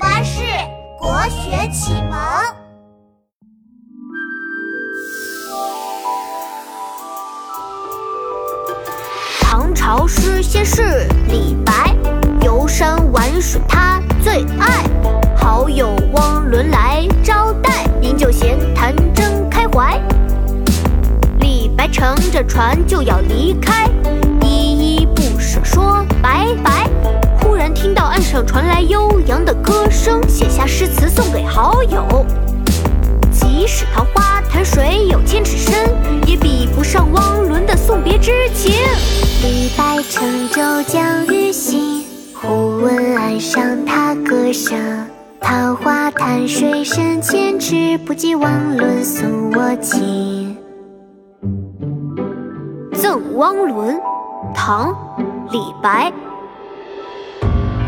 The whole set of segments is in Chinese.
巴士国学启蒙。唐朝诗仙是李白，游山玩水他最爱。好友汪伦来招待，饮酒闲谈真开怀。李白乘着船就要离开，依依不舍说拜拜。忽然听到岸上传来悠扬的歌生，写下诗词送给好友。即使桃花潭水有千尺深，也比不上汪伦的送别之情。李白乘舟将欲行，忽闻岸上踏歌声。桃花潭水深千尺，不及汪伦送我情。《赠汪伦》唐·李白。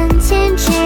三千尺。